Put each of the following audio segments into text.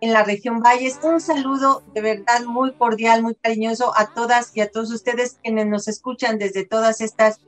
en la región Valles. Un saludo de verdad muy cordial, muy cariñoso a todas y a todos ustedes quienes nos escuchan desde todas estas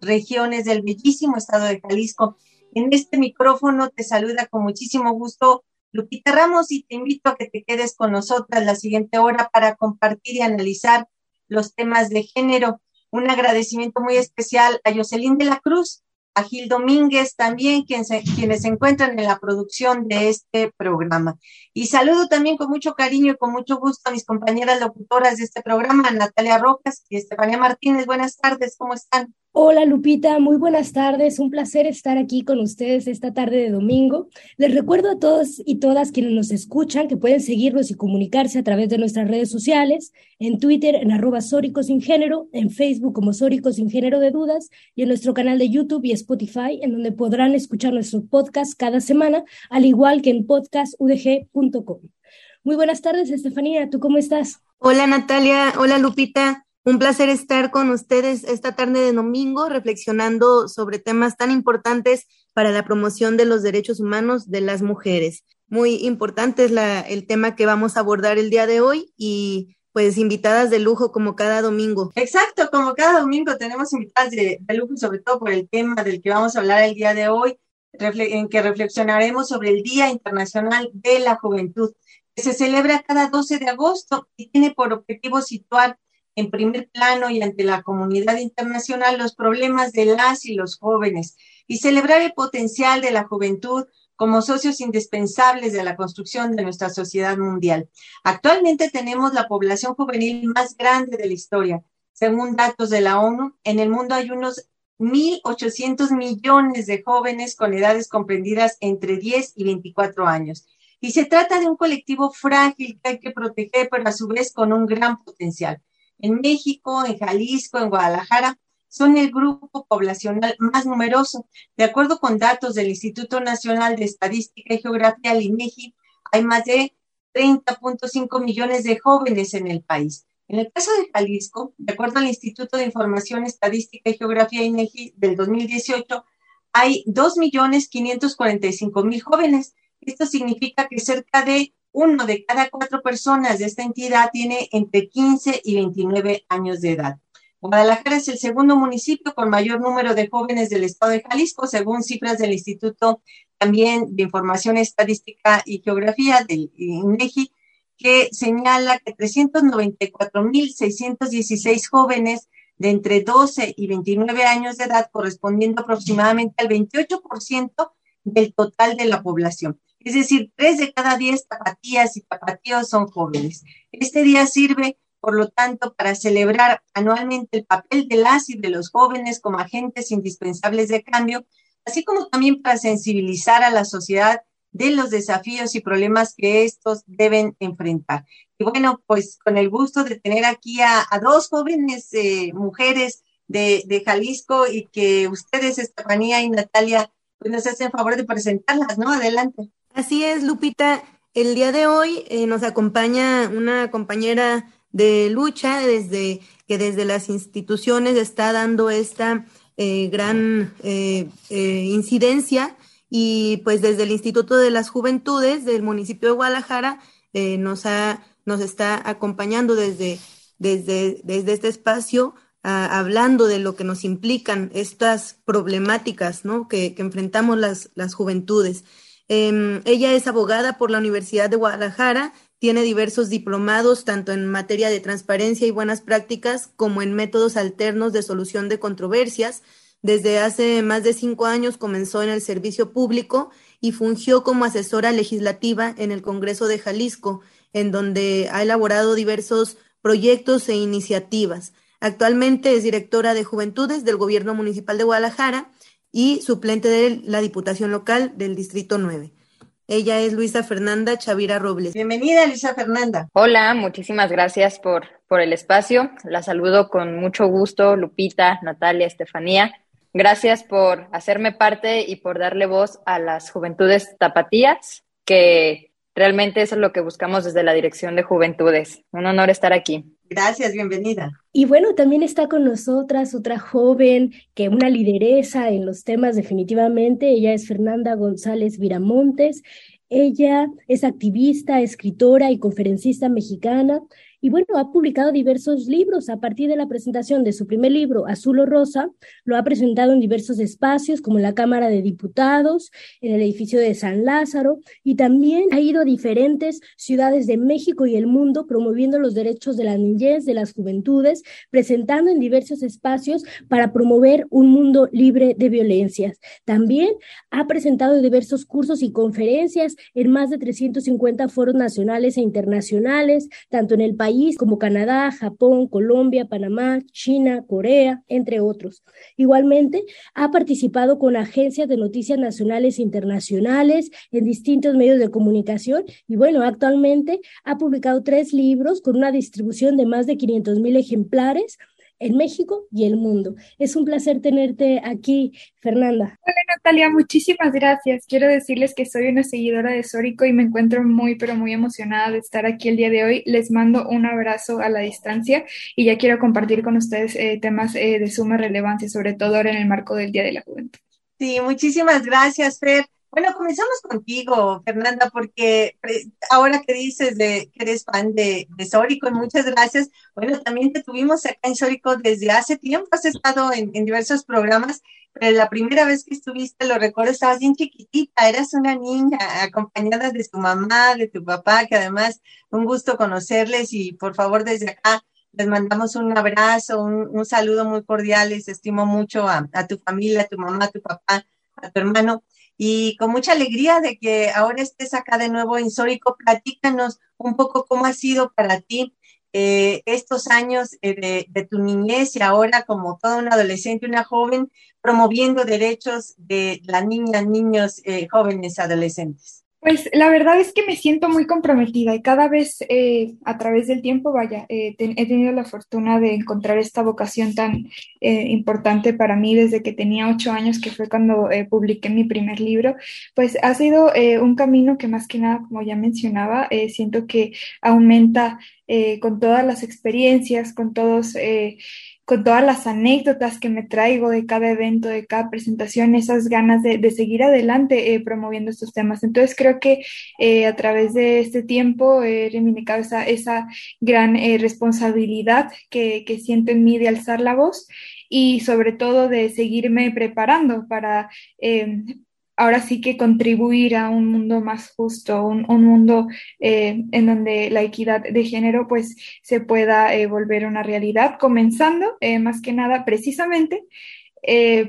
regiones del bellísimo estado de Jalisco. En este micrófono te saluda con muchísimo gusto Lupita Ramos y te invito a que te quedes con nosotras la siguiente hora para compartir y analizar los temas de género. Un agradecimiento muy especial a Jocelyn de la Cruz, a Gil Domínguez también, quien quienes se encuentran en la producción de este programa. Y saludo también con mucho cariño y con mucho gusto a mis compañeras locutoras de este programa, Natalia Rojas y Estefanía Martínez. Buenas tardes, ¿cómo están? Hola Lupita, muy buenas tardes. Un placer estar aquí con ustedes esta tarde de domingo. Les recuerdo a todos y todas quienes nos escuchan que pueden seguirnos y comunicarse a través de nuestras redes sociales, en Twitter en arroba Sórico Sin Género, en Facebook como Sórico Sin Género de Dudas y en nuestro canal de YouTube y Spotify, en donde podrán escuchar nuestro podcast cada semana, al igual que en podcastudg.com. Muy buenas tardes, Estefanía. ¿Tú cómo estás? Hola Natalia, hola Lupita. Un placer estar con ustedes esta tarde de domingo reflexionando sobre temas tan importantes para la promoción de los derechos humanos de las mujeres. Muy importante es el tema que vamos a abordar el día de hoy y pues invitadas de lujo como cada domingo. Exacto, como cada domingo tenemos invitadas de, de lujo sobre todo por el tema del que vamos a hablar el día de hoy, en que reflexionaremos sobre el Día Internacional de la Juventud, que se celebra cada 12 de agosto y tiene por objetivo situar en primer plano y ante la comunidad internacional los problemas de las y los jóvenes y celebrar el potencial de la juventud como socios indispensables de la construcción de nuestra sociedad mundial. Actualmente tenemos la población juvenil más grande de la historia. Según datos de la ONU, en el mundo hay unos 1.800 millones de jóvenes con edades comprendidas entre 10 y 24 años. Y se trata de un colectivo frágil que hay que proteger, pero a su vez con un gran potencial en México, en Jalisco, en Guadalajara, son el grupo poblacional más numeroso. De acuerdo con datos del Instituto Nacional de Estadística y Geografía, el INEGI, hay más de 30.5 millones de jóvenes en el país. En el caso de Jalisco, de acuerdo al Instituto de Información Estadística y Geografía INEGI del 2018, hay 2.545.000 jóvenes. Esto significa que cerca de uno de cada cuatro personas de esta entidad tiene entre 15 y 29 años de edad. Guadalajara es el segundo municipio con mayor número de jóvenes del estado de Jalisco, según cifras del Instituto también de Información Estadística y Geografía del INEGI, que señala que 394.616 jóvenes de entre 12 y 29 años de edad, correspondiendo aproximadamente al 28% del total de la población. Es decir, tres de cada diez tapatías y tapatíos son jóvenes. Este día sirve, por lo tanto, para celebrar anualmente el papel de las y de los jóvenes como agentes indispensables de cambio, así como también para sensibilizar a la sociedad de los desafíos y problemas que estos deben enfrentar. Y bueno, pues con el gusto de tener aquí a, dos jóvenes eh, mujeres de, de, Jalisco y que ustedes, Estefanía y Natalia, pues nos hacen favor de presentarlas, ¿no? Adelante. Así es, Lupita. El día de hoy eh, nos acompaña una compañera de lucha desde que desde las instituciones está dando esta eh, gran eh, incidencia y pues desde el Instituto de las Juventudes del municipio de Guadalajara nos, ha, nos está acompañando desde, desde, desde este espacio, hablando de lo que nos implican estas problemáticas ¿no? que, que enfrentamos las, las juventudes. Em, ella es abogada por la Universidad de Guadalajara, tiene diversos diplomados tanto en materia de transparencia y buenas prácticas como en métodos alternos de solución de controversias. Desde hace más de cinco años comenzó en el servicio público y fungió como asesora legislativa en el Congreso de Jalisco, en donde ha elaborado diversos proyectos e iniciativas. Actualmente es directora de Juventudes del Gobierno Municipal de Guadalajara y suplente de la Diputación Local del Distrito 9. Ella es Luisa Fernanda Chavira Robles. Bienvenida, Luisa Fernanda. Hola, muchísimas gracias por, por el espacio. La saludo con mucho gusto, Lupita, Natalia, Estefanía. Gracias por hacerme parte y por darle voz a las juventudes tapatías, que realmente eso es lo que buscamos desde la Dirección de Juventudes. Un honor estar aquí. Gracias, bienvenida. Y bueno, también está con nosotras otra joven que una lideresa en los temas definitivamente. Ella es Fernanda González Viramontes. Ella es activista, escritora y conferencista mexicana. Y bueno, ha publicado diversos libros a partir de la presentación de su primer libro, Azul o Rosa. Lo ha presentado en diversos espacios, como la Cámara de Diputados, en el edificio de San Lázaro, y también ha ido a diferentes ciudades de México y el mundo promoviendo los derechos de la niñez, de las juventudes, presentando en diversos espacios para promover un mundo libre de violencias. También ha presentado diversos cursos y conferencias en más de 350 foros nacionales e internacionales, tanto en el país como Canadá, Japón, Colombia, Panamá, China, Corea, entre otros. Igualmente, ha participado con agencias de noticias nacionales e internacionales en distintos medios de comunicación y bueno, actualmente ha publicado tres libros con una distribución de más de 500 mil ejemplares en México y el mundo. Es un placer tenerte aquí, Fernanda. Hola Natalia, muchísimas gracias. Quiero decirles que soy una seguidora de Sórico y me encuentro muy, pero muy emocionada de estar aquí el día de hoy. Les mando un abrazo a la distancia y ya quiero compartir con ustedes eh, temas eh, de suma relevancia, sobre todo ahora en el marco del Día de la Juventud. Sí, muchísimas gracias, Fer. Bueno, comenzamos contigo, Fernanda, porque ahora que dices de, que eres fan de, de Sórico, muchas gracias. Bueno, también te tuvimos acá en Sórico desde hace tiempo, has estado en, diversos programas, pero la primera vez que estuviste, lo recuerdo, estabas bien chiquitita, eras una niña acompañada de tu mamá, de tu papá, que además un gusto conocerles y por favor desde acá les mandamos un abrazo, un, un saludo muy cordial, les estimo mucho a, a tu familia, a tu mamá, a tu papá, a tu hermano y con mucha alegría de que ahora estés acá de nuevo en Sórico. Platícanos un poco cómo ha sido para ti eh, estos años eh, de, tu niñez y ahora como toda una adolescente, una joven, promoviendo derechos de las niñas, niños, eh, jóvenes, adolescentes. Pues la verdad es que me siento muy comprometida y cada vez eh, a través del tiempo, vaya, eh, he tenido la fortuna de encontrar esta vocación tan eh, importante para mí desde que tenía ocho años, que fue cuando publiqué mi primer libro. Pues ha sido un camino que más que nada, como ya mencionaba, siento que aumenta con todas las experiencias, con todos con todas las anécdotas que me traigo de cada evento, de cada presentación, esas ganas de, de seguir adelante eh, promoviendo estos temas. Entonces creo que eh, a través de este tiempo he reivindicado esa, esa gran eh, responsabilidad que siento en mí de alzar la voz y sobre todo de seguirme preparando para ahora sí que contribuir a un mundo más justo, un, un mundo eh, en donde la equidad de género pues se pueda eh, volver una realidad, comenzando eh, más que nada precisamente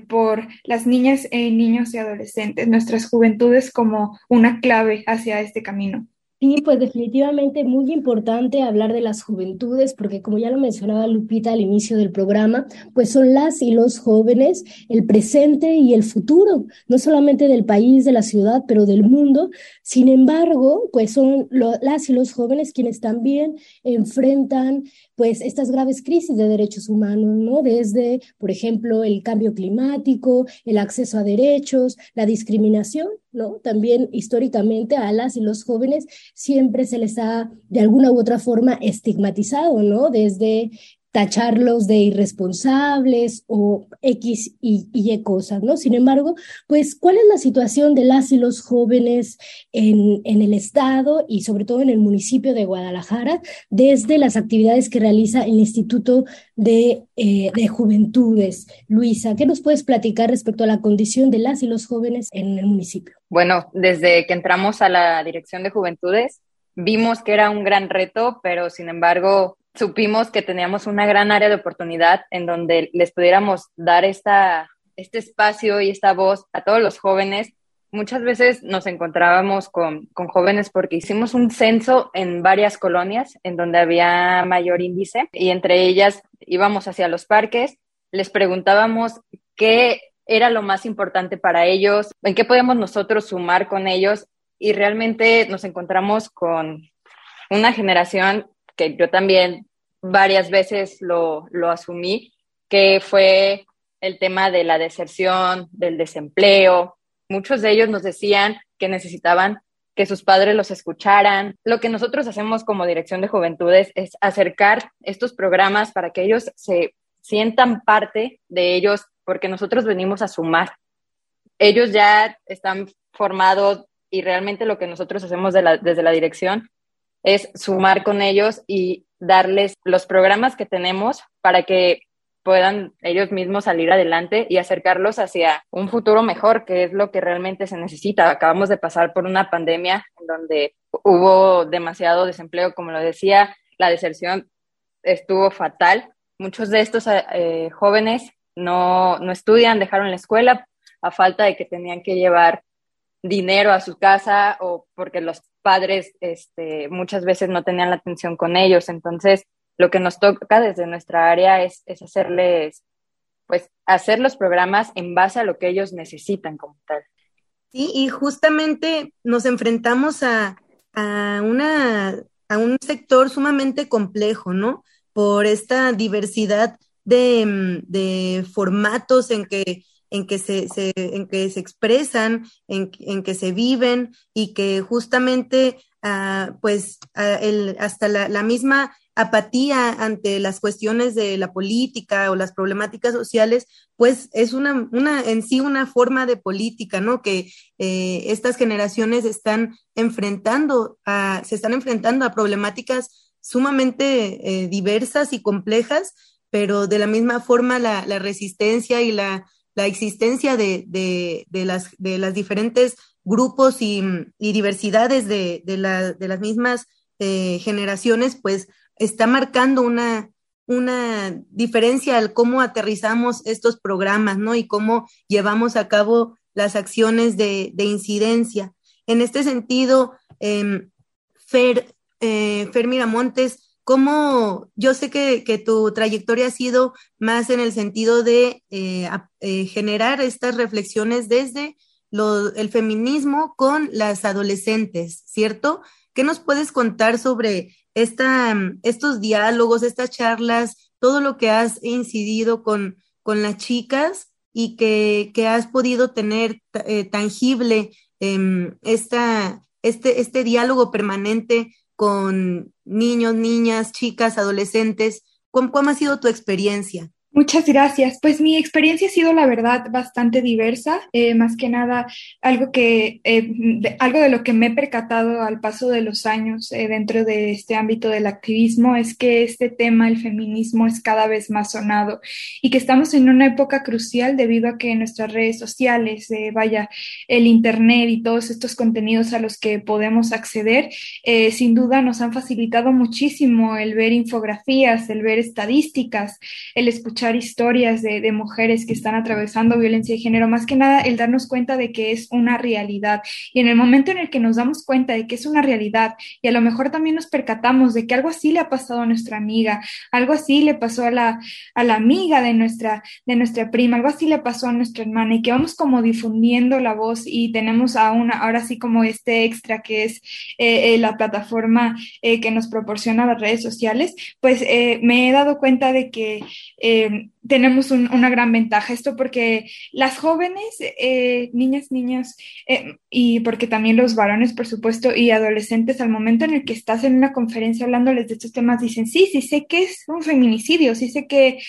por las niñas, niños y adolescentes, nuestras juventudes como una clave hacia este camino. Sí, pues definitivamente muy importante hablar de las juventudes, porque como ya lo mencionaba Lupita al inicio del programa, pues son las y los jóvenes el presente y el futuro, no solamente del país, de la ciudad, pero del mundo. Sin embargo, pues son las y los jóvenes quienes también enfrentan pues estas graves crisis de derechos humanos, ¿no? Desde, por ejemplo, el cambio climático, el acceso a derechos, la discriminación, ¿no? También históricamente a las y los jóvenes siempre se les ha de alguna u otra forma estigmatizado, ¿no? Desde tacharlos de irresponsables o X y, Y cosas, ¿no? Sin embargo, pues, ¿cuál es la situación de las y los jóvenes en, en el Estado y sobre todo en el municipio de Guadalajara desde las actividades que realiza el Instituto de, eh, de Juventudes? Luisa, ¿qué nos puedes platicar respecto a la condición de las y los jóvenes en el municipio? Bueno, desde que entramos a la Dirección de Juventudes, vimos que era un gran reto, pero sin embargo supimos que teníamos una gran área de oportunidad en donde les pudiéramos dar esta, este espacio y esta voz a todos los jóvenes. Muchas veces nos encontrábamos con, con jóvenes porque hicimos un censo en varias colonias en donde había mayor índice y entre ellas íbamos hacia los parques, les preguntábamos qué era lo más importante para ellos, en qué podíamos nosotros sumar con ellos y realmente nos encontramos con una generación que yo también varias veces lo, lo asumí, que fue el tema de la deserción, del desempleo. Muchos de ellos nos decían que necesitaban que sus padres los escucharan. Lo que nosotros hacemos como Dirección de Juventudes es acercar estos programas para que ellos se sientan parte de ellos, porque nosotros venimos a sumar. Ellos ya están formados y realmente lo que nosotros hacemos desde la dirección es sumar con ellos y darles los programas que tenemos para que puedan ellos mismos salir adelante y acercarlos hacia un futuro mejor, que es lo que realmente se necesita. Acabamos de pasar por una pandemia en donde hubo demasiado desempleo, como lo decía, la deserción estuvo fatal. Muchos de estos eh, jóvenes no, no estudian, dejaron la escuela a falta de que tenían que llevar dinero a su casa o porque los padres este, muchas veces no tenían la atención con ellos. Entonces, lo que nos toca desde nuestra área es, es hacerles, pues, hacer los programas en base a lo que ellos necesitan como tal. Sí, y justamente nos enfrentamos a, a, una, a un sector sumamente complejo, ¿no? Por esta diversidad de, de formatos en que en que se, en que se expresan, en, en, que se viven y que justamente uh, pues uh, el, hasta la, la, misma apatía ante las cuestiones de la política o las problemáticas sociales, pues es una, una en sí una forma de política, ¿no? Que eh, estas generaciones están enfrentando a, se están enfrentando a problemáticas sumamente eh, diversas y complejas, pero de la misma forma la, la resistencia y la la existencia de, de, de, las, de las diferentes grupos y, diversidades de, de, las mismas eh, generaciones, pues está marcando una, una diferencia al cómo aterrizamos estos programas, ¿no? Y cómo llevamos a cabo las acciones de, incidencia. En este sentido, eh, Fer, Fer Miramontes, ¿Cómo yo sé que, tu trayectoria ha sido más en el sentido de eh, eh, generar estas reflexiones desde el feminismo con las adolescentes, ¿cierto? ¿Qué nos puedes contar sobre esta, estos diálogos, estas charlas, todo lo que has incidido con, con las chicas y que, has podido tener eh, tangible em, esta, este, este diálogo permanente con niños, niñas, chicas, adolescentes. ¿Cómo, ha sido tu experiencia? Muchas gracias. Pues mi experiencia ha sido, la verdad, bastante diversa. Eh, más que nada, algo que eh, de, algo de lo que me he percatado al paso de los años eh, dentro de este ámbito del activismo es que este tema, el feminismo, es cada vez más sonado y que estamos en una época crucial debido a que nuestras redes sociales, vaya, el internet y todos estos contenidos a los que podemos acceder, sin duda nos han facilitado muchísimo el ver infografías, el ver estadísticas, el escuchar historias de, de, mujeres que están atravesando violencia de género, más que nada el darnos cuenta de que es una realidad. Y en el momento en el que nos damos cuenta de que es una realidad y a lo mejor también nos percatamos de que algo así le ha pasado a nuestra amiga, algo así le pasó a la, a la amiga de nuestra, de nuestra prima, algo así le pasó a nuestra hermana y que vamos como difundiendo la voz y tenemos aún ahora sí como este extra que es eh, eh, la plataforma eh, que nos proporciona las redes sociales, pues me he dado cuenta de que didn't tenemos una gran ventaja. Esto porque las jóvenes, eh, niñas, niñas, eh, y porque también los varones, por supuesto, y adolescentes, al momento en el que estás en una conferencia hablándoles de estos temas, dicen, sí, sí sé que es un feminicidio, sí sé que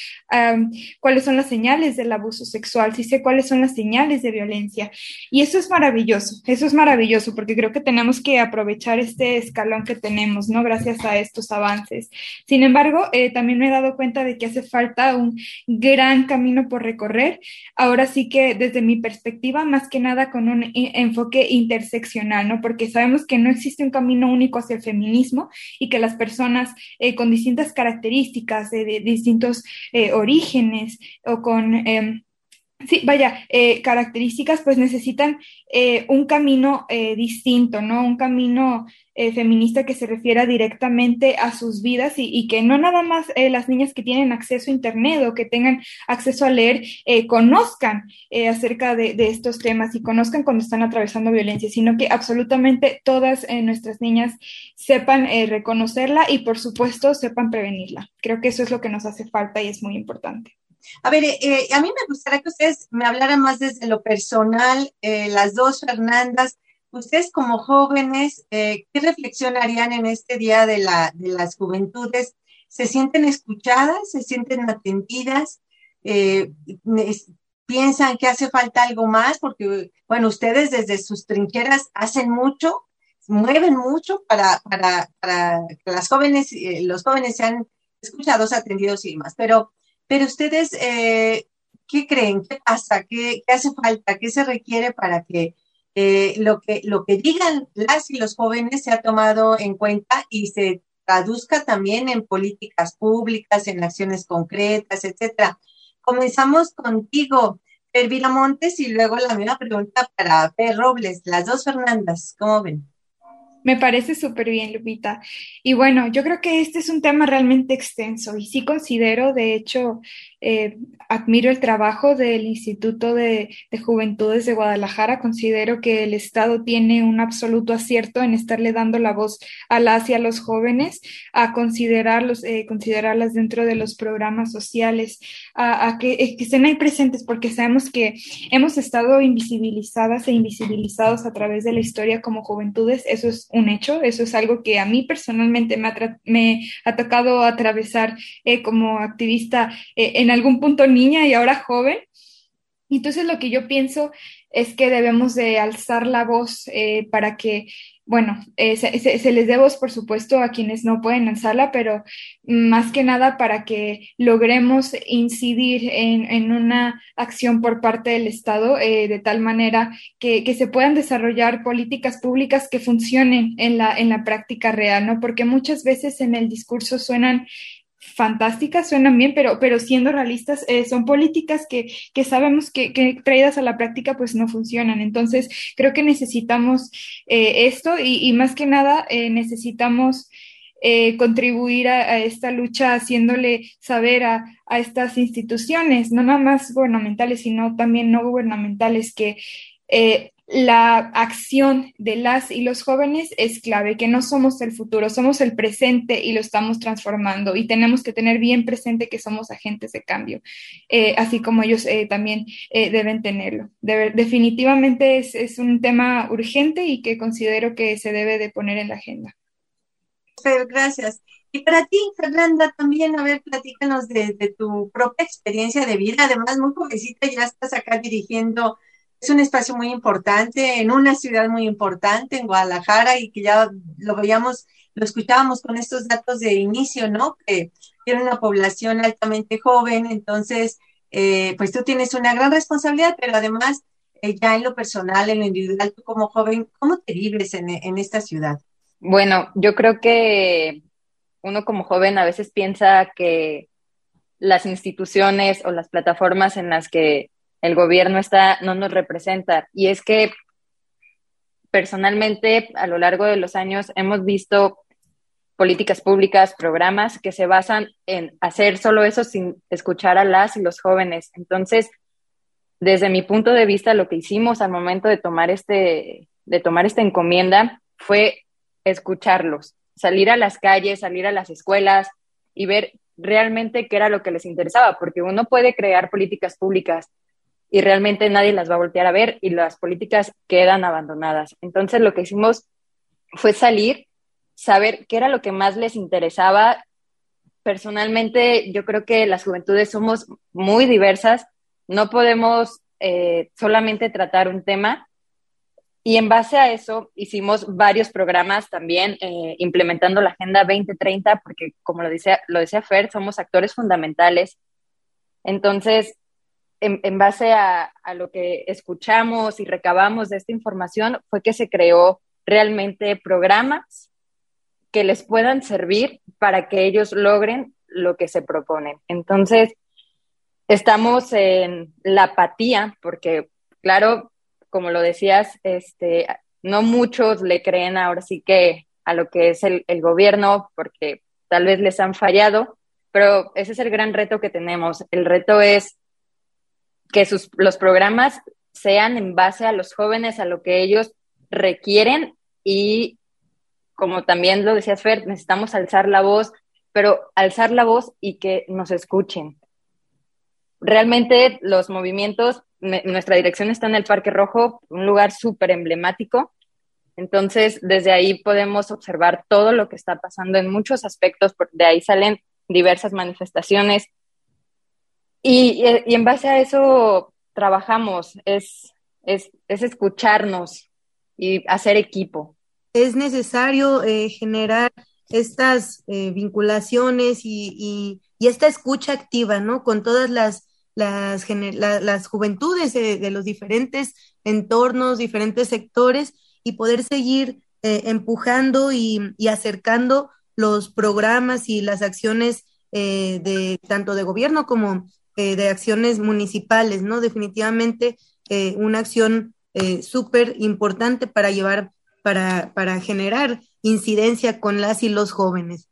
cuáles son las señales del abuso sexual, sí sé cuáles son las señales de violencia. Y eso es maravilloso, eso es maravilloso, porque creo que tenemos que aprovechar este escalón que tenemos, ¿no? Gracias a estos avances. Sin embargo, eh, también me he dado cuenta de que hace falta un gran camino por recorrer. Ahora sí que desde mi perspectiva, más que nada con un enfoque interseccional, ¿no? Porque sabemos que no existe un camino único hacia el feminismo y que las personas eh, con distintas características, de, distintos eh, orígenes o con... Em, sí, vaya, eh, características, pues necesitan eh, un camino eh, distinto, ¿no? Un camino feminista que se refiera directamente a sus vidas y, que no nada más las niñas que tienen acceso a Internet o que tengan acceso a leer conozcan acerca de, de, estos temas y conozcan cuando están atravesando violencia, sino que absolutamente todas nuestras niñas sepan reconocerla y, por supuesto, sepan prevenirla. Creo que eso es lo que nos hace falta y es muy importante. A ver, eh, a mí me gustaría que ustedes me hablaran más desde lo personal, eh, las dos Fernandas. Ustedes como jóvenes, eh, ¿qué reflexión harían en este Día de, la, de las Juventudes? ¿Se sienten escuchadas? ¿Se sienten atendidas? ¿Piensan que hace falta algo más? Porque, bueno, ustedes desde sus trincheras hacen mucho, mueven mucho para, para, para que las jóvenes, los jóvenes sean escuchados, atendidos y demás. Pero pero ustedes, eh, ¿qué creen? ¿Qué pasa? ¿Qué, hace falta? ¿Qué se requiere para que, eh, lo que lo que digan las y los jóvenes sea tomado en cuenta y se traduzca también en políticas públicas, en acciones concretas, etcétera? Comenzamos contigo, Elvira Montes, y luego la misma pregunta para Per Robles, las dos Fernandas, ¿cómo ven? Me parece súper bien, Lupita. Y bueno, yo creo que este es un tema realmente extenso y sí considero, de hecho, eh, admiro el trabajo del Instituto de, Juventudes de Guadalajara. Considero que el Estado tiene un absoluto acierto en estarle dando la voz a las y a los jóvenes, a considerarlos, eh, considerarlas dentro de los programas sociales, a, que, eh, que, estén ahí presentes, porque sabemos que hemos estado invisibilizadas e invisibilizados a través de la historia como juventudes. Eso es un hecho, eso es algo que a mí personalmente me ha, me ha tocado atravesar como activista en algún punto niña y ahora joven. Entonces lo que yo pienso es que debemos de alzar la voz eh, para que, bueno, eh, se, les dé voz, por supuesto, a quienes no pueden alzarla, pero más que nada para que logremos incidir en, una acción por parte del Estado eh, de tal manera que, que, se puedan desarrollar políticas públicas que funcionen en la, en la práctica real, ¿no? Porque muchas veces en el discurso suenan fantásticas, suenan bien, pero, pero siendo realistas, eh, son políticas que, que sabemos que, que, traídas a la práctica pues no funcionan. Entonces, creo que necesitamos eh, esto y, más que nada eh, necesitamos contribuir a, esta lucha haciéndole saber a, a, estas instituciones, no nada más gubernamentales, sino también no gubernamentales, que la acción de las y los jóvenes es clave, que no somos el futuro, somos el presente y lo estamos transformando y tenemos que tener bien presente que somos agentes de cambio, eh, así como ellos eh, también eh, deben tenerlo. definitivamente es, es, un tema urgente y que considero que se debe de poner en la agenda. Gracias. Y para ti, Fernanda, también, a ver, platícanos de, de tu propia experiencia de vida. Además, muy jovencita, ya estás acá dirigiendo es un espacio muy importante, en una ciudad muy importante, en Guadalajara, y que ya lo veíamos, lo escuchábamos con estos datos de inicio, ¿no? Que tiene una población altamente joven, entonces, eh, pues tú tienes una gran responsabilidad, pero además, eh, ya en lo personal, en lo individual, tú como joven, ¿cómo te vives en, en esta ciudad? Bueno, yo creo que uno como joven a veces piensa que las instituciones o las plataformas en las que el gobierno está, no nos representa. Y es que personalmente a lo largo de los años hemos visto políticas públicas, programas que se basan en hacer solo eso sin escuchar a las y los jóvenes. Entonces, desde mi punto de vista, lo que hicimos al momento de tomar este, de tomar esta encomienda fue escucharlos, salir a las calles, salir a las escuelas y ver realmente qué era lo que les interesaba, porque uno puede crear políticas públicas y realmente nadie las va a voltear a ver y las políticas quedan abandonadas. Entonces lo que hicimos fue salir, saber qué era lo que más les interesaba. Personalmente, yo creo que las juventudes somos muy diversas, no podemos eh, solamente tratar un tema. Y en base a eso hicimos varios programas también eh, implementando la Agenda 2030, porque como lo decía, lo decía Fer, somos actores fundamentales. Entonces, en, base a, lo que escuchamos y recabamos de esta información, fue que se creó realmente programas que les puedan servir para que ellos logren lo que se proponen. Entonces, estamos en la apatía, porque, claro, como lo decías, este, no muchos le creen ahora sí que a lo que es el, el gobierno, porque tal vez les han fallado, pero ese es el gran reto que tenemos. El reto es que sus, los programas sean en base a los jóvenes, a lo que ellos requieren y como también lo decías Fer, necesitamos alzar la voz, pero alzar la voz y que nos escuchen. Realmente los movimientos, nuestra dirección está en el Parque Rojo, un lugar súper emblemático. Entonces, desde ahí podemos observar todo lo que está pasando en muchos aspectos, de ahí salen diversas manifestaciones, y, en base a eso trabajamos, es, es, escucharnos y hacer equipo. Es necesario eh, generar estas eh, vinculaciones y, esta escucha activa, ¿no? Con todas las, las, las juventudes de, los diferentes entornos, diferentes sectores y poder seguir eh, empujando y, y, acercando los programas y las acciones de tanto de gobierno como eh, de acciones municipales, ¿no? Definitivamente eh, una acción eh, súper importante para llevar, para, para, generar incidencia con las y los jóvenes.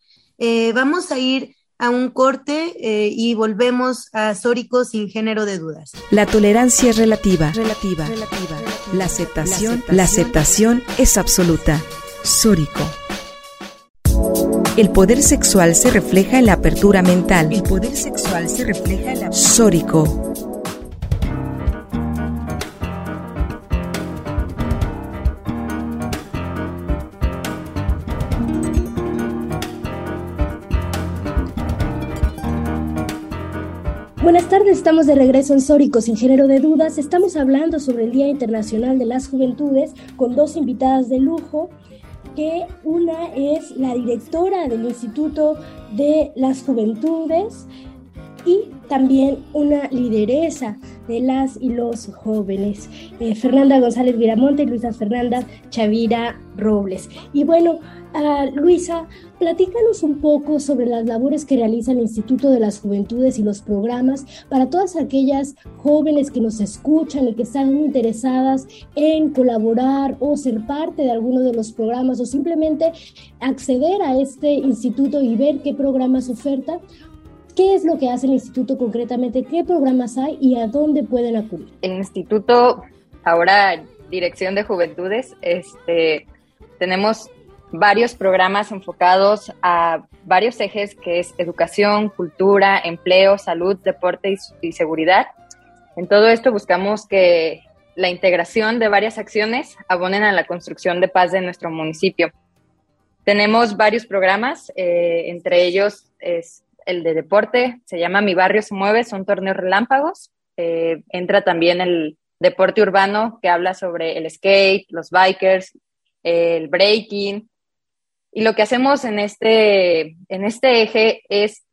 vamos a ir a un corte y volvemos a Sórico sin género de dudas. La tolerancia es relativa, relativa, relativa. La aceptación, la aceptación es absoluta. Sórico. El poder sexual se refleja en la apertura mental. El poder sexual se refleja en la Sórico. Buenas tardes, estamos de regreso en Sórico sin género de dudas. Estamos hablando sobre el Día Internacional de las Juventudes con dos invitadas de lujo que una es la directora del Instituto de las Juventudes y también una lideresa de las y los jóvenes, eh, Fernanda González Viramonte y Luisa Fernanda Chavira Robles. Y bueno, Luisa, platícanos un poco sobre las labores que realiza el Instituto de las Juventudes y los programas para todas aquellas jóvenes que nos escuchan y que están interesadas en colaborar o ser parte de alguno de los programas o simplemente acceder a este instituto y ver qué programas oferta. ¿Qué es lo que hace el instituto concretamente? ¿Qué programas hay y a dónde pueden acudir? El instituto, ahora Dirección de Juventudes, este, tenemos varios programas enfocados a varios ejes que es educación, cultura, empleo, salud, deporte y, seguridad. En todo esto buscamos que la integración de varias acciones abonen a la construcción de paz de nuestro municipio. Tenemos varios programas, eh, entre ellos es el de deporte, se llama Mi Barrio se mueve, son torneos relámpagos. Eh, entra también el deporte urbano que habla sobre el skate, los bikers, el breaking, y lo que hacemos en este, en este eje es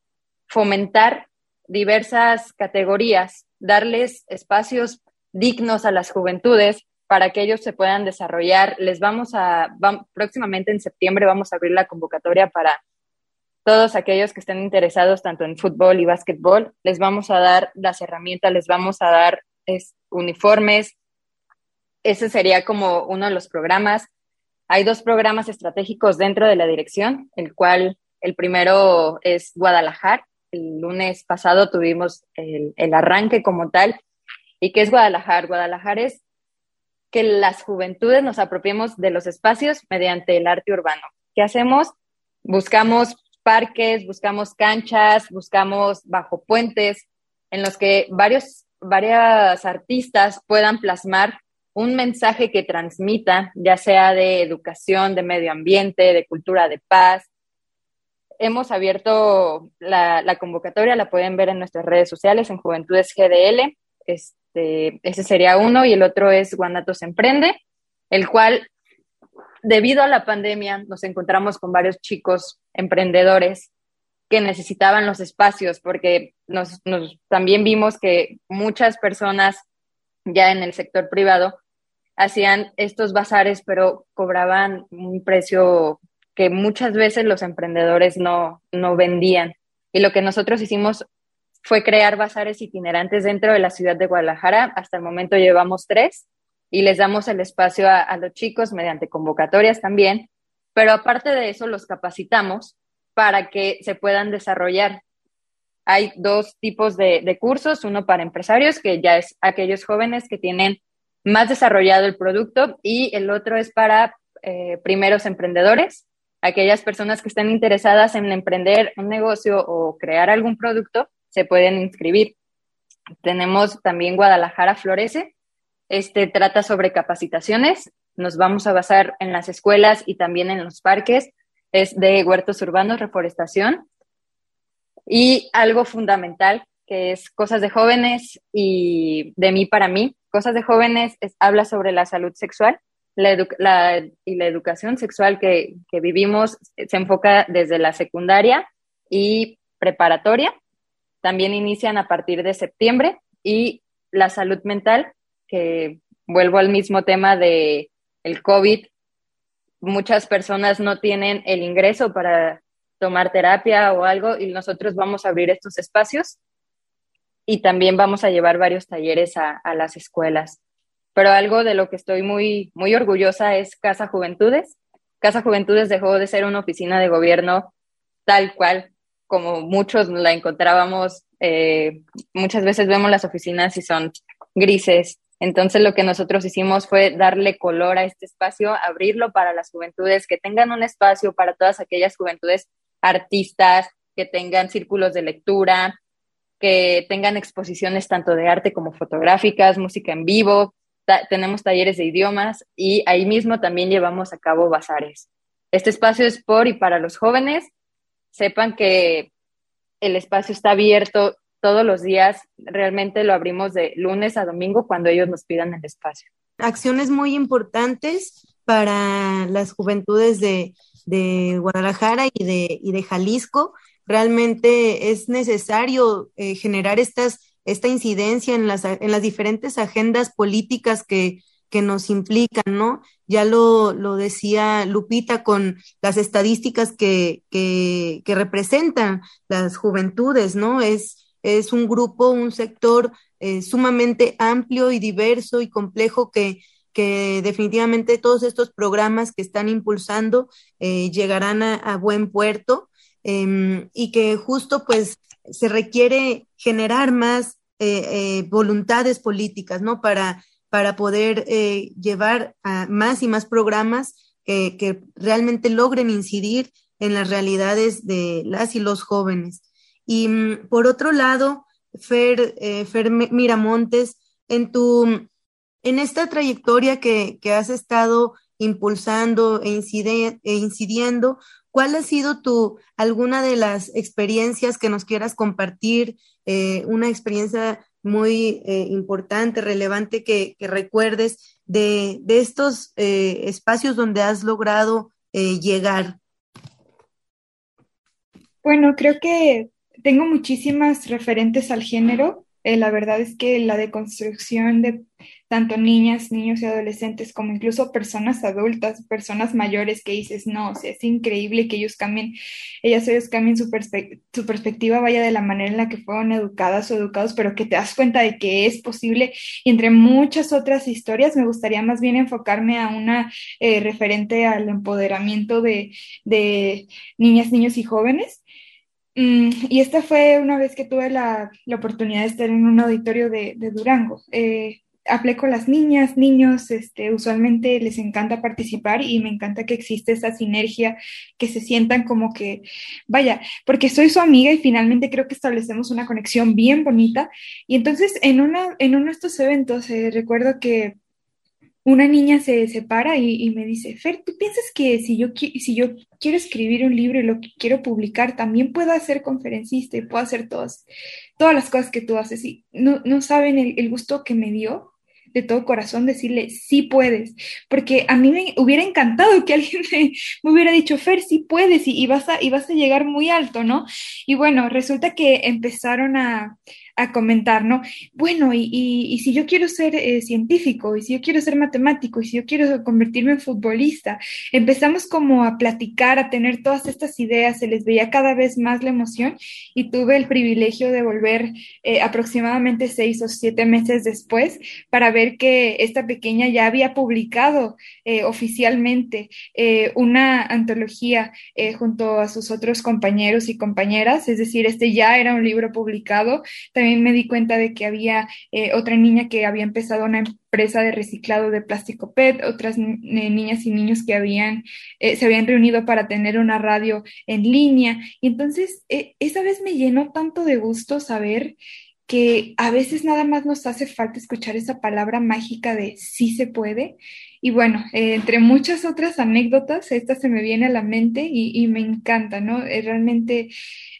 fomentar diversas categorías, darles espacios dignos a las juventudes para que ellos se puedan desarrollar. Les vamos a, próximamente en septiembre vamos a abrir la convocatoria para todos aquellos que estén interesados tanto en fútbol y básquetbol. Les vamos a dar las herramientas, les vamos a dar uniformes. Ese sería como uno de los programas. Hay dos programas estratégicos dentro de la dirección, el cual el primero es Guadalajara. El lunes pasado tuvimos el, arranque como tal. ¿Y qué es Guadalajara? Guadalajara es que las juventudes nos apropiemos de los espacios mediante el arte urbano. ¿Qué hacemos? Buscamos parques, buscamos canchas, buscamos bajo puentes en los que varios, varias artistas puedan plasmar un mensaje que transmita, ya sea de educación, de medio ambiente, de cultura de paz. Hemos abierto la, convocatoria, la pueden ver en nuestras redes sociales, en Juventudes GDL. Este, ese sería uno y el otro es Guanatos Emprende, el cual, debido a la pandemia, nos encontramos con varios chicos emprendedores que necesitaban los espacios porque nos, también vimos que muchas personas ya en el sector privado hacían estos bazares, pero cobraban un precio que muchas veces los emprendedores no, no vendían. Y lo que nosotros hicimos fue crear bazares itinerantes dentro de la ciudad de Guadalajara. Hasta el momento llevamos tres y les damos el espacio a, los chicos mediante convocatorias también. Pero aparte de eso, los capacitamos para que se puedan desarrollar. Hay dos tipos de, de cursos, uno para empresarios, que ya es aquellos jóvenes que tienen más desarrollado el producto y el otro es para eh, primeros emprendedores, aquellas personas que están interesadas en emprender un negocio o crear algún producto, se pueden inscribir. Tenemos también Guadalajara Florece. Este trata sobre capacitaciones. Nos vamos a basar en las escuelas y también en los parques. Es de huertos urbanos, reforestación. Y algo fundamental, que es cosas de jóvenes y de mí para mí, Cosas de Jóvenes habla sobre la salud sexual y la educación sexual que, que vivimos se enfoca desde la secundaria y preparatoria. También inician a partir de septiembre y la salud mental, que vuelvo al mismo tema de el COVID. Muchas personas no tienen el ingreso para tomar terapia o algo y nosotros vamos a abrir estos espacios y también vamos a llevar varios talleres a, a, las escuelas. Pero algo de lo que estoy muy, muy orgullosa es Casa Juventudes. Casa Juventudes dejó de ser una oficina de gobierno tal cual como muchos la encontrábamos. Eh, muchas veces vemos las oficinas y son grises. Entonces lo que nosotros hicimos fue darle color a este espacio, abrirlo para las juventudes, que tengan un espacio para todas aquellas juventudes artistas, que tengan círculos de lectura, que tengan exposiciones tanto de arte como fotográficas, música en vivo, tenemos talleres de idiomas y ahí mismo también llevamos a cabo bazares. Este espacio es por y para los jóvenes. Sepan que el espacio está abierto todos los días. Realmente lo abrimos de lunes a domingo cuando ellos nos pidan el espacio. Acciones muy importantes para las juventudes de, Guadalajara y de, y de Jalisco realmente es necesario eh, generar estas, esta incidencia en las, en las diferentes agendas políticas que, que nos implican, ¿no? Ya lo, lo, decía Lupita con las estadísticas que, que, que, representan las juventudes, ¿no? Es, es un grupo, un sector eh, sumamente amplio y diverso y complejo que, que definitivamente todos estos programas que están impulsando eh, llegarán a, buen puerto eh, y que justo pues se requiere generar más eh, voluntades políticas, ¿no? Para, para poder llevar a más y más programas que realmente logren incidir en las realidades de las y los jóvenes. Y mm, por otro lado, Fer, eh, Fer Miramontes, en tu, en esta trayectoria que, que has estado impulsando e, incide, e incidiendo, ¿Cuál ha sido tu, alguna de las experiencias que nos quieras compartir? Eh, una experiencia muy eh, importante, relevante que, que recuerdes de, de estos espacios donde has logrado llegar. Bueno, creo que tengo muchísimas referentes al género. Eh, la verdad es que la deconstrucción de tanto niñas, niños y adolescentes como incluso personas adultas, personas mayores que dices, no, o sea, es increíble que ellos cambien, ellas ellos cambien su, su perspectiva, vaya de la manera en la que fueron educadas o educados, pero que te das cuenta de que es posible. Y entre muchas otras historias, me gustaría más bien enfocarme a una eh, referente al empoderamiento de, de niñas, niños y jóvenes. Mm, y esta fue una vez que tuve la, la, oportunidad de estar en un auditorio de, Durango. Eh, hablé con las niñas, niños, este, usualmente les encanta participar y me encanta que existe esa sinergia, que se sientan como que, vaya, porque soy su amiga y finalmente creo que establecemos una conexión bien bonita. Y entonces en, una, en uno de estos eventos eh, recuerdo que una niña se separa y, me dice, Fer, ¿tú piensas que si yo, si yo quiero escribir un libro y lo quiero publicar, también puedo ser conferencista y puedo hacer todas, todas las cosas que tú haces? Y no, no saben el, el gusto que me dio de todo corazón decirle, sí puedes, porque a mí me hubiera encantado que alguien me, hubiera dicho, Fer, sí puedes y, vas a, y vas a llegar muy alto, ¿no? Y bueno, resulta que empezaron a, a comentar, ¿no? Bueno, y, y, si yo quiero ser eh, científico, y si yo quiero ser matemático, y si yo quiero convertirme en futbolista, empezamos como a platicar, a tener todas estas ideas, se les veía cada vez más la emoción y tuve el privilegio de volver eh, aproximadamente seis o siete meses después para ver que esta pequeña ya había publicado eh, oficialmente una antología junto a sus otros compañeros y compañeras, es decir, este ya era un libro publicado. También me di cuenta de que había eh, otra niña que había empezado una empresa de reciclado de plástico PET, otras niñas y niños que habían, eh, se habían reunido para tener una radio en línea. Y entonces, eh, esa vez me llenó tanto de gusto saber que a veces nada más nos hace falta escuchar esa palabra mágica de sí se puede. Y bueno, entre muchas otras anécdotas, esta se me viene a la mente y, y me encanta, ¿no? realmente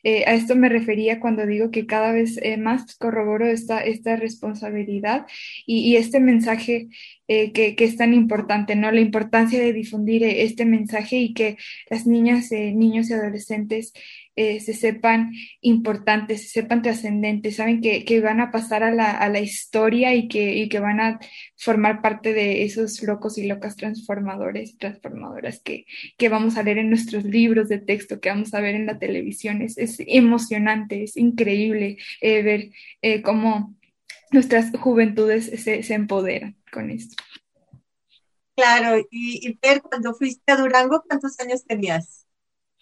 eh, a esto me refería cuando digo que cada vez eh, más corroboro esta, esta responsabilidad y, este mensaje eh, que, es tan importante, ¿no? La importancia de difundir este mensaje y que las niñas, niños y adolescentes se sepan importantes, se sepan trascendentes, saben que, van a pasar a la, a la historia y que, y que, van a formar parte de esos locos y locas transformadores y transformadoras que, que, vamos a leer en nuestros libros de texto, que vamos a ver en la televisión. Es, emocionante, es increíble eh, ver eh, cómo nuestras juventudes se, se, empoderan con esto. Claro, y, y cuando fuiste a Durango, ¿cuántos años tenías?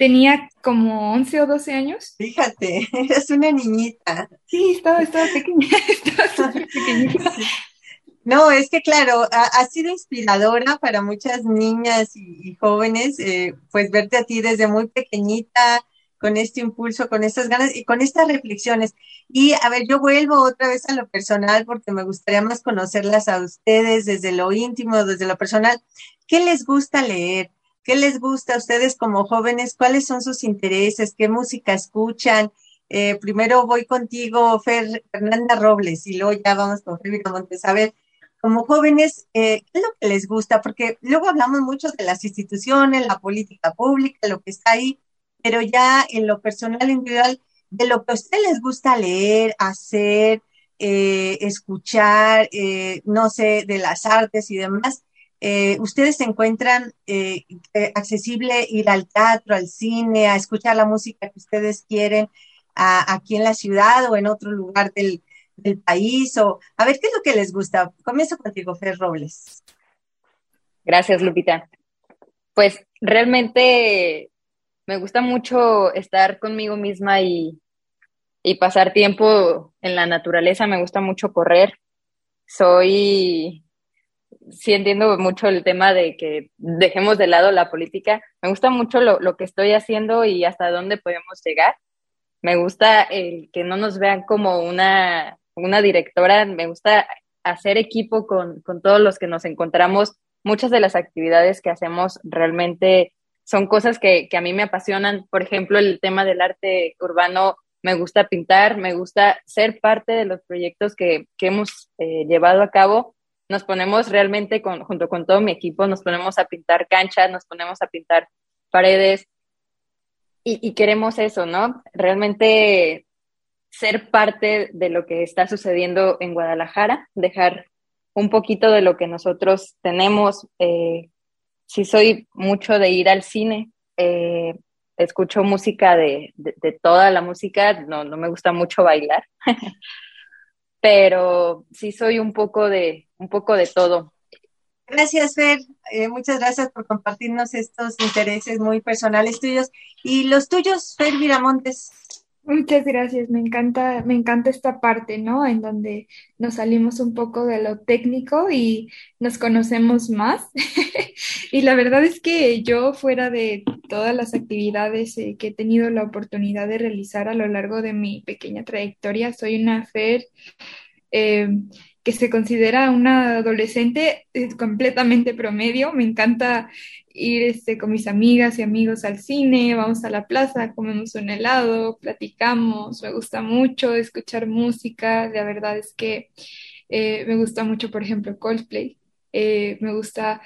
Tenía como 11 o 12 años. Fíjate, eres una niñita. Sí, estaba, estaba pequeña, estaba pequeñita. No, es que claro, ha, sido inspiradora para muchas niñas y, jóvenes, eh, pues verte a ti desde muy pequeñita, con este impulso, con estas ganas y con estas reflexiones. Y a ver, yo vuelvo otra vez a lo personal porque me gustaría más conocerlas a ustedes desde lo íntimo, desde lo personal. ¿Qué les gusta leer? ¿Qué les gusta a ustedes como jóvenes? ¿Cuáles son sus intereses? ¿Qué música escuchan? Eh, primero voy contigo, Fer, Fernanda Robles, y luego ya vamos con Fer Montes. A ver, como jóvenes, eh, ¿qué es lo que les gusta? Porque luego hablamos mucho de las instituciones, la política pública, lo que está ahí, pero ya en lo personal, individual, de lo que a ustedes les gusta leer, hacer, eh, escuchar, eh, no sé, de las artes y demás, eh, ustedes se encuentran accesible ir al teatro, al cine, a escuchar la música que ustedes quieren aquí en la ciudad o en otro lugar del, del, país, o a ver qué es lo que les gusta. Comienzo contigo, Fer Robles. Gracias, Lupita. Pues realmente me gusta mucho estar conmigo misma y, pasar tiempo en la naturaleza, me gusta mucho correr. Soy, sí entiendo mucho el tema de que dejemos de lado la política. Me gusta mucho lo, lo que estoy haciendo y hasta dónde podemos llegar. Me gusta el que no nos vean como una, una directora, me gusta hacer equipo con, con todos los que nos encontramos. Muchas de las actividades que hacemos realmente son cosas que, a mí me apasionan. Por ejemplo, el tema del arte urbano, me gusta pintar, me gusta ser parte de los proyectos que, hemos eh, llevado a cabo. Nos ponemos realmente, junto con todo mi equipo, nos ponemos a pintar canchas, nos ponemos a pintar paredes y, queremos eso, ¿no? Realmente ser parte de lo que está sucediendo en Guadalajara, dejar un poquito de lo que nosotros tenemos, eh, sí soy mucho de ir al cine. Eh, escucho música de, toda la música, no, me gusta mucho bailar, pero sí soy un poco de, un poco de todo. Gracias, Fer. Eh, muchas gracias por compartirnos estos intereses muy personales tuyos. ¿Y los tuyos, Fer Viramontes? Muchas gracias, me encanta, me encanta esta parte, ¿no? En donde nos salimos un poco de lo técnico y nos conocemos más. Y la verdad es que yo, fuera de todas las actividades eh, que he tenido la oportunidad de realizar a lo largo de mi pequeña trayectoria, soy una FER eh, que se considera una adolescente eh, completamente promedio. Me encanta ir este, con mis amigas y amigos al cine, vamos a la plaza, comemos un helado, platicamos, me gusta mucho escuchar música, la verdad es que me gusta mucho, por ejemplo, Coldplay, me gusta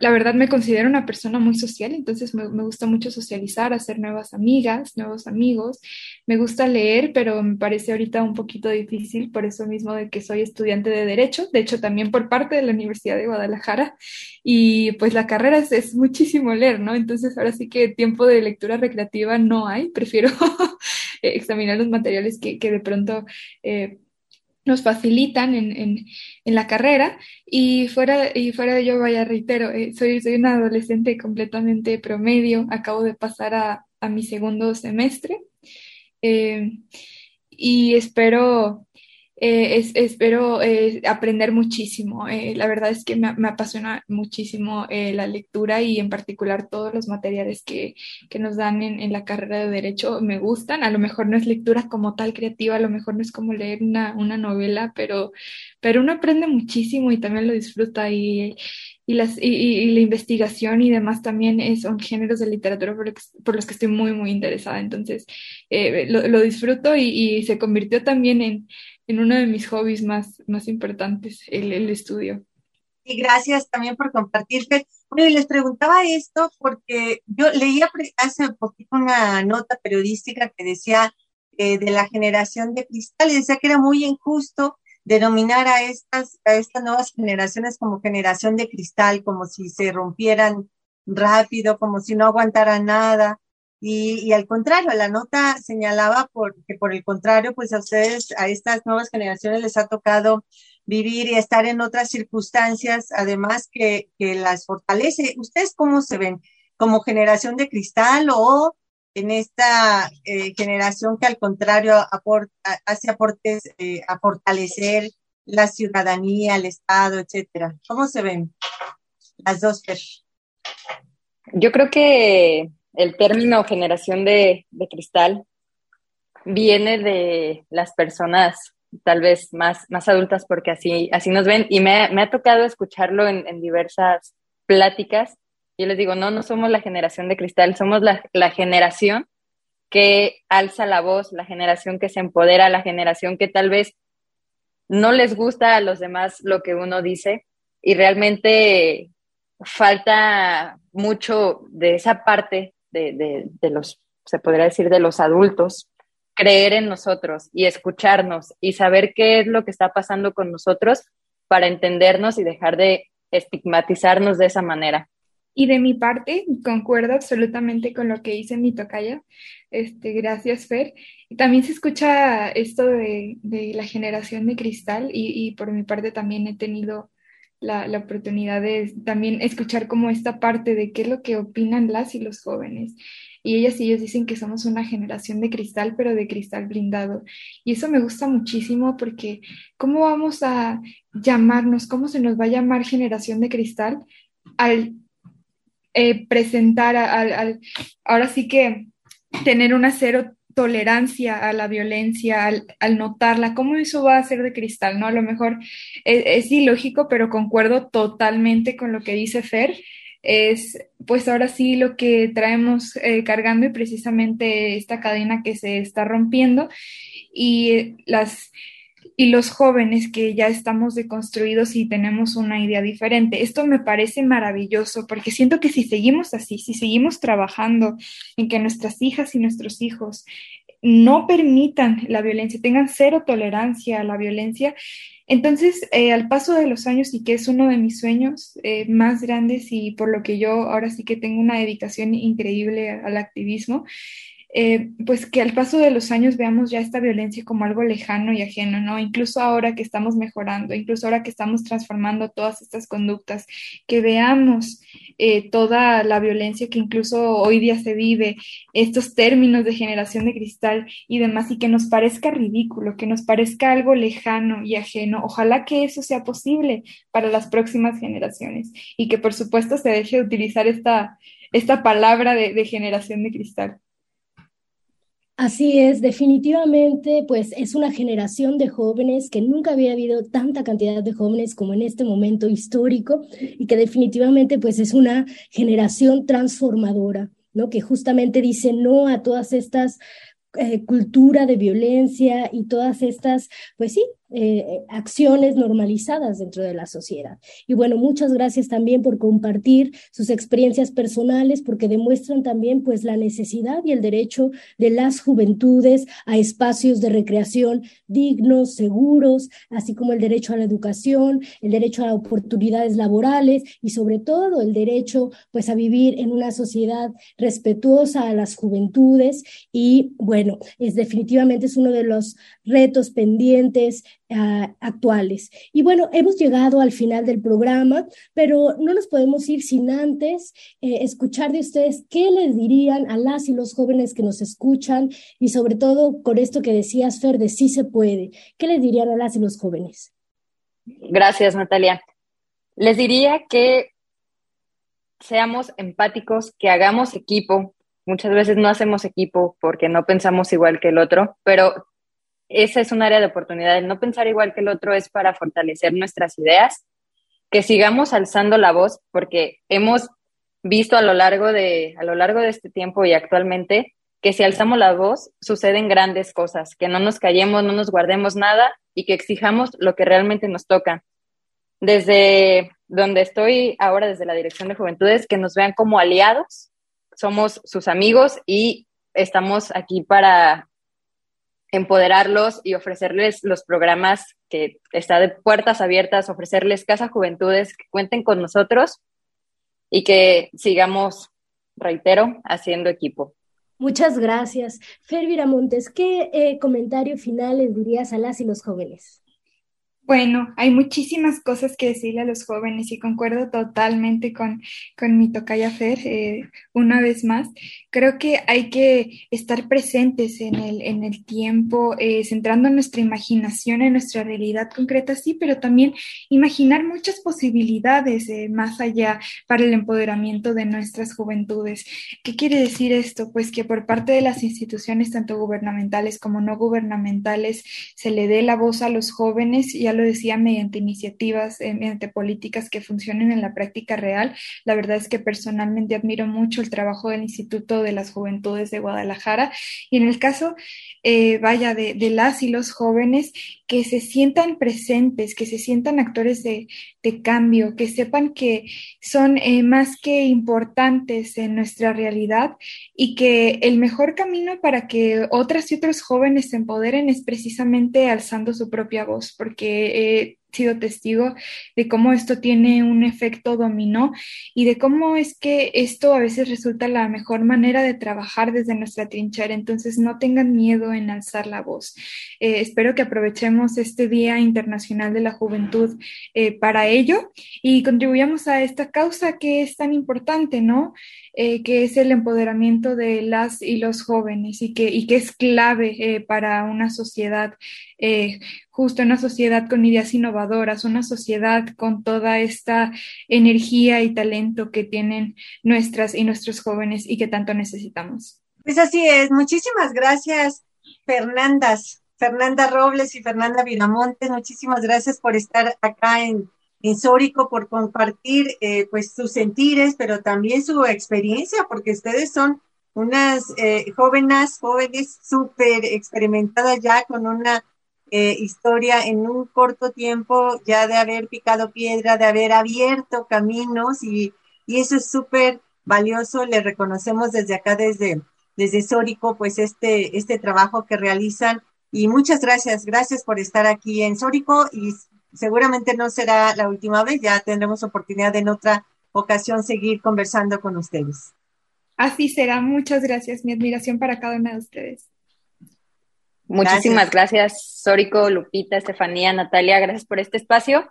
la verdad me considero una persona muy social, entonces me, gusta mucho socializar, hacer nuevas amigas, nuevos amigos. Me gusta leer, pero me parece ahorita un poquito difícil por eso mismo de que soy estudiante de Derecho, de hecho también por parte de la Universidad de Guadalajara. Y pues la carrera es, muchísimo leer, ¿no? Entonces ahora sí que tiempo de lectura recreativa no hay, prefiero examinar los materiales que, de pronto... Eh, nos facilitan en, en, la carrera. Y fuera, y fuera de ello, vaya, reitero, eh, soy, soy una adolescente completamente promedio, acabo de pasar a, a mi segundo semestre. Eh, y espero eh, espero eh, aprender muchísimo. Eh, la verdad es que me, apasiona muchísimo la lectura y en particular todos los materiales que, que nos dan en, en, la carrera de derecho me gustan. A lo mejor no es lectura como tal creativa, a lo mejor no es como leer una, una novela, pero, pero uno aprende muchísimo y también lo disfruta y, y, las, y, la investigación y demás también son géneros de literatura por, por, los que estoy muy, muy interesada. Entonces, lo, lo, disfruto y, y, se convirtió también en, en uno de mis hobbies más, más importantes, el, el estudio. Y gracias también por compartirte. Bueno, y les preguntaba esto porque yo leía hace poquito una nota periodística que decía eh, de la generación de cristal y decía que era muy injusto denominar a estas, a estas nuevas generaciones como generación de cristal, como si se rompieran rápido, como si no aguantaran nada. Y, al contrario, la nota señalaba por, que por el contrario, pues a ustedes, a estas nuevas generaciones les ha tocado vivir y estar en otras circunstancias, además que, que las fortalece. ¿Ustedes cómo se ven? ¿Como generación de cristal o en esta eh, generación que al contrario aporta, hace aportes eh, a fortalecer la ciudadanía, el Estado, etcétera? ¿Cómo se ven las dos? Yo creo que el término generación de, cristal viene de las personas tal vez más, más adultas porque así, así nos ven y me, ha tocado escucharlo en, diversas pláticas. Yo les digo, no, no somos la generación de cristal, somos la, la generación que alza la voz, la generación que se empodera, la generación que tal vez no les gusta a los demás lo que uno dice y realmente falta mucho de esa parte de, los, se podría decir, de los adultos, creer en nosotros y escucharnos y saber qué es lo que está pasando con nosotros para entendernos y dejar de estigmatizarnos de esa manera. Y de mi parte, concuerdo absolutamente con lo que dice mi tocaya. Este, gracias, Fer. También se escucha esto de, la generación de cristal y, y, por mi parte también he tenido la, la, oportunidad de también escuchar como esta parte de qué es lo que opinan las y los jóvenes. Y ellas y ellos dicen que somos una generación de cristal, pero de cristal blindado. Y eso me gusta muchísimo porque ¿cómo vamos a llamarnos? ¿Cómo se nos va a llamar generación de cristal al eh, presentar, al, al, ahora sí que tener un acero tolerancia a la violencia, al, notarla, ¿cómo eso va a ser de cristal? ¿no? A lo mejor es, ilógico, pero concuerdo totalmente con lo que dice Fer. Es pues ahora sí lo que traemos eh, cargando y precisamente esta cadena que se está rompiendo y las y los jóvenes que ya estamos deconstruidos y tenemos una idea diferente. Esto me parece maravilloso porque siento que si seguimos así, si seguimos trabajando en que nuestras hijas y nuestros hijos no permitan la violencia, tengan cero tolerancia a la violencia, entonces, eh, al paso de los años y que es uno de mis sueños eh, más grandes y por lo que yo ahora sí que tengo una dedicación increíble al activismo, eh, pues que al paso de los años veamos ya esta violencia como algo lejano y ajeno, ¿no? Incluso ahora que estamos mejorando, incluso ahora que estamos transformando todas estas conductas, que veamos eh, toda la violencia que incluso hoy día se vive, estos términos de generación de cristal y demás, y que nos parezca ridículo, que nos parezca algo lejano y ajeno. Ojalá que eso sea posible para las próximas generaciones y que por supuesto se deje de utilizar esta, esta palabra de generación de cristal. Así es, definitivamente, pues es una generación de jóvenes que nunca había habido tanta cantidad de jóvenes como en este momento histórico y que definitivamente pues es una generación transformadora, ¿no? Que justamente dice no a todas estas eh, cultura de violencia y todas estas, pues sí, eh, acciones normalizadas dentro de la sociedad. Y bueno, muchas gracias también por compartir sus experiencias personales, porque demuestran también pues la necesidad y el derecho de las juventudes a espacios de recreación dignos, seguros, así como el derecho a la educación, el derecho a oportunidades laborales y sobre todo el derecho pues a vivir en una sociedad respetuosa a las juventudes y bueno, es definitivamente es uno de los retos pendientes Ah, actuales. Y bueno, hemos llegado al final del programa, pero no nos podemos ir sin antes eh, escuchar de ustedes qué les dirían a las y los jóvenes que nos escuchan y sobre todo con esto que decías, Fer, de sí se puede. ¿Qué les dirían a las y los jóvenes? Gracias, Natalia. Les diría que seamos empáticos, que hagamos equipo. Muchas veces no hacemos equipo porque no pensamos igual que el otro, pero esa es un área de oportunidad. El no pensar igual que el otro es para fortalecer nuestras ideas, que sigamos alzando la voz, porque hemos visto a lo largo de, a lo largo de este tiempo y actualmente que si alzamos la voz suceden grandes cosas, que no nos callemos, no nos guardemos nada y que exijamos lo que realmente nos toca. Desde donde estoy ahora, desde la Dirección de Juventudes, que nos vean como aliados, somos sus amigos y estamos aquí para empoderarlos y ofrecerles los programas que está de puertas abiertas, ofrecerles Casa Juventudes, que cuenten con nosotros y que sigamos, reitero, haciendo equipo. Muchas gracias. Fer Montes, ¿qué eh, comentario final les dirías a las y los jóvenes? Bueno, hay muchísimas cosas que decirle a los jóvenes y concuerdo totalmente con, con mi tocaya Fer, eh, una vez más. Creo que hay que estar presentes en el, en el tiempo, eh, centrando nuestra imaginación en nuestra realidad concreta, sí, pero también imaginar muchas posibilidades eh, más allá para el empoderamiento de nuestras juventudes. ¿Qué quiere decir esto? Pues que por parte de las instituciones, tanto gubernamentales como no gubernamentales, se le dé la voz a los jóvenes y a lo decía, mediante iniciativas, eh, mediante políticas que funcionen en la práctica real. La verdad es que personalmente admiro mucho el trabajo del Instituto de las Juventudes de Guadalajara y en el caso, eh, vaya, de, las y los jóvenes que se sientan presentes, que se sientan actores de, cambio, que sepan que son eh, más que importantes en nuestra realidad y que el mejor camino para que otras y otros jóvenes se empoderen es precisamente alzando su propia voz, porque he sido testigo de cómo esto tiene un efecto dominó y de cómo es que esto a veces resulta la mejor manera de trabajar desde nuestra trinchera. Entonces, no tengan miedo en alzar la voz. Eh, espero que aprovechemos este Día Internacional de la Juventud eh, para ello y contribuyamos a esta causa que es tan importante, ¿no? Eh, que es el empoderamiento de las y los jóvenes y que, y que es clave para una sociedad justo una sociedad con ideas innovadoras, una sociedad con toda esta energía y talento que tienen nuestras y nuestros jóvenes y que tanto necesitamos. Pues así es. Muchísimas gracias, Fernandas, Fernanda Robles y Fernanda Viramontes. Muchísimas gracias por estar acá en, en Sórico, por compartir eh, pues sus sentires, pero también su experiencia, porque ustedes son unas eh, jóvenes, jóvenes súper experimentadas ya con una eh, historia en un corto tiempo ya de haber picado piedra, de haber abierto caminos y, y eso es súper valioso. Le reconocemos desde acá, desde, desde Sórico, pues este, este trabajo que realizan y muchas gracias, gracias por estar aquí en Sórico y seguramente no será la última vez, ya tendremos oportunidad en otra ocasión seguir conversando con ustedes. Así será. Muchas gracias. Mi admiración para cada una de ustedes. Muchísimas gracias, Sórico, Lupita, Estefanía, Natalia. Gracias por este espacio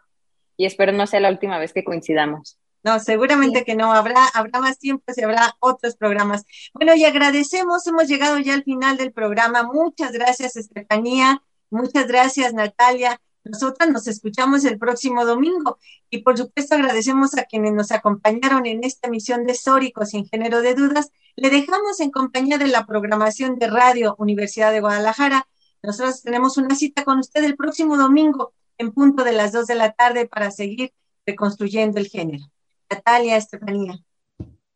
y espero no sea la última vez que coincidamos. No, seguramente que no, habrá, habrá más tiempo y habrá otros programas. Bueno, y agradecemos, hemos llegado ya al final del programa. Muchas gracias, Estefanía. Muchas gracias, Natalia. Nosotras nos escuchamos el próximo domingo y por supuesto agradecemos a quienes nos acompañaron en esta emisión de Sórico sin género de dudas. Le dejamos en compañía de la programación de Radio Universidad de Guadalajara. Nosotros tenemos una cita con usted el próximo domingo en punto de las dos de la tarde para seguir reconstruyendo el género. Natalia, Estefanía.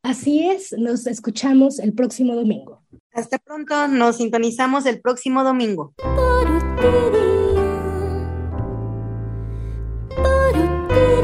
Así es, nos escuchamos el próximo domingo. Hasta pronto, nos sintonizamos el próximo domingo. be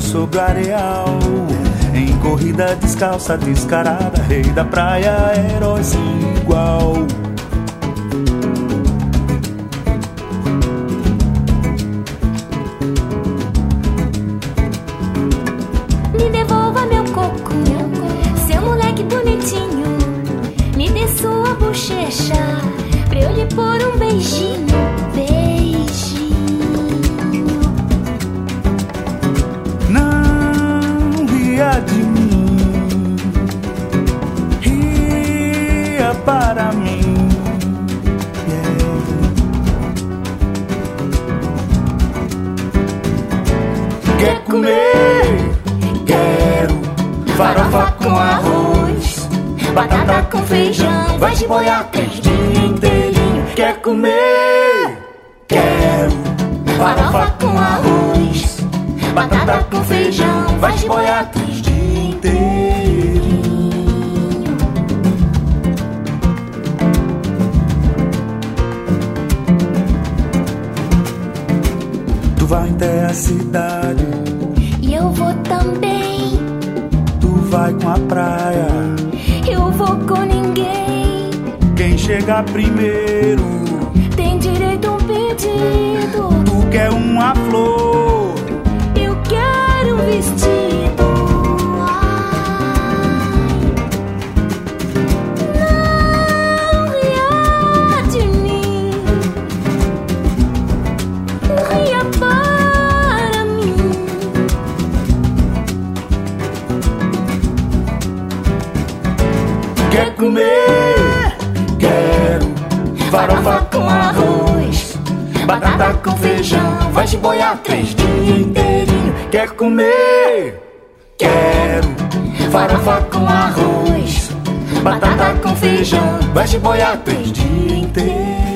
sobre o areal. Em corrida descalça, descarada, rei da praia, herói sem igual. Batata com feijão, vai de boiar três dias inteirinho. Tu vai até a cidade e eu vou também. Tu vai com a praia eu vou com ninguém. Quem chega primeiro tem direito a um pedido. Tu quer uma flor, vai de boiar três dias inteirinho. Quer comer? Quero farofa com arroz, batata com feijão, vai de boiar três dias inteirinho.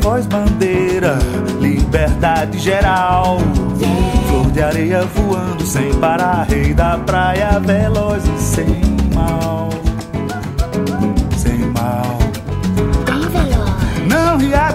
Voz bandeira, liberdade geral. Flor de areia voando sem parar, rei da praia veloz e sem mal. Sem mal. Não ria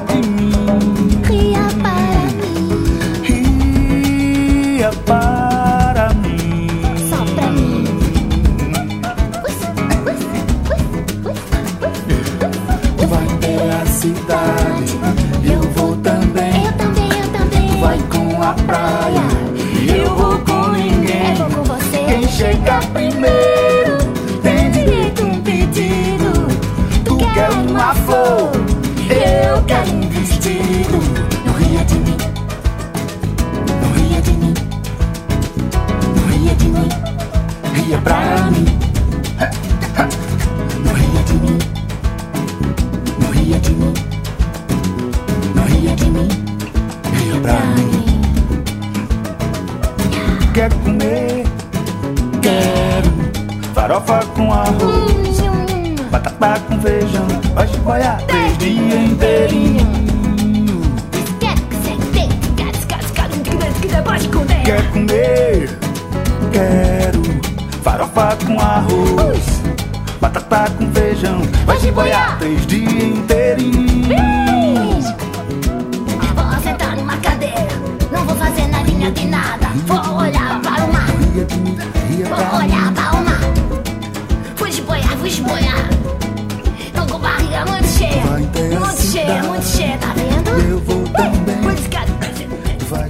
batata com feijão, vai boiar três dias inteirinho. Vou sentar numa cadeira. Não vou fazer nadinha de nada. Vou olhar para o mar. Vou olhar para o mar. Fui boiar, fui boiar. Tô com barriga muito cheia. Muito cheia, muito cheia, tá vendo? Eu vou também. Vai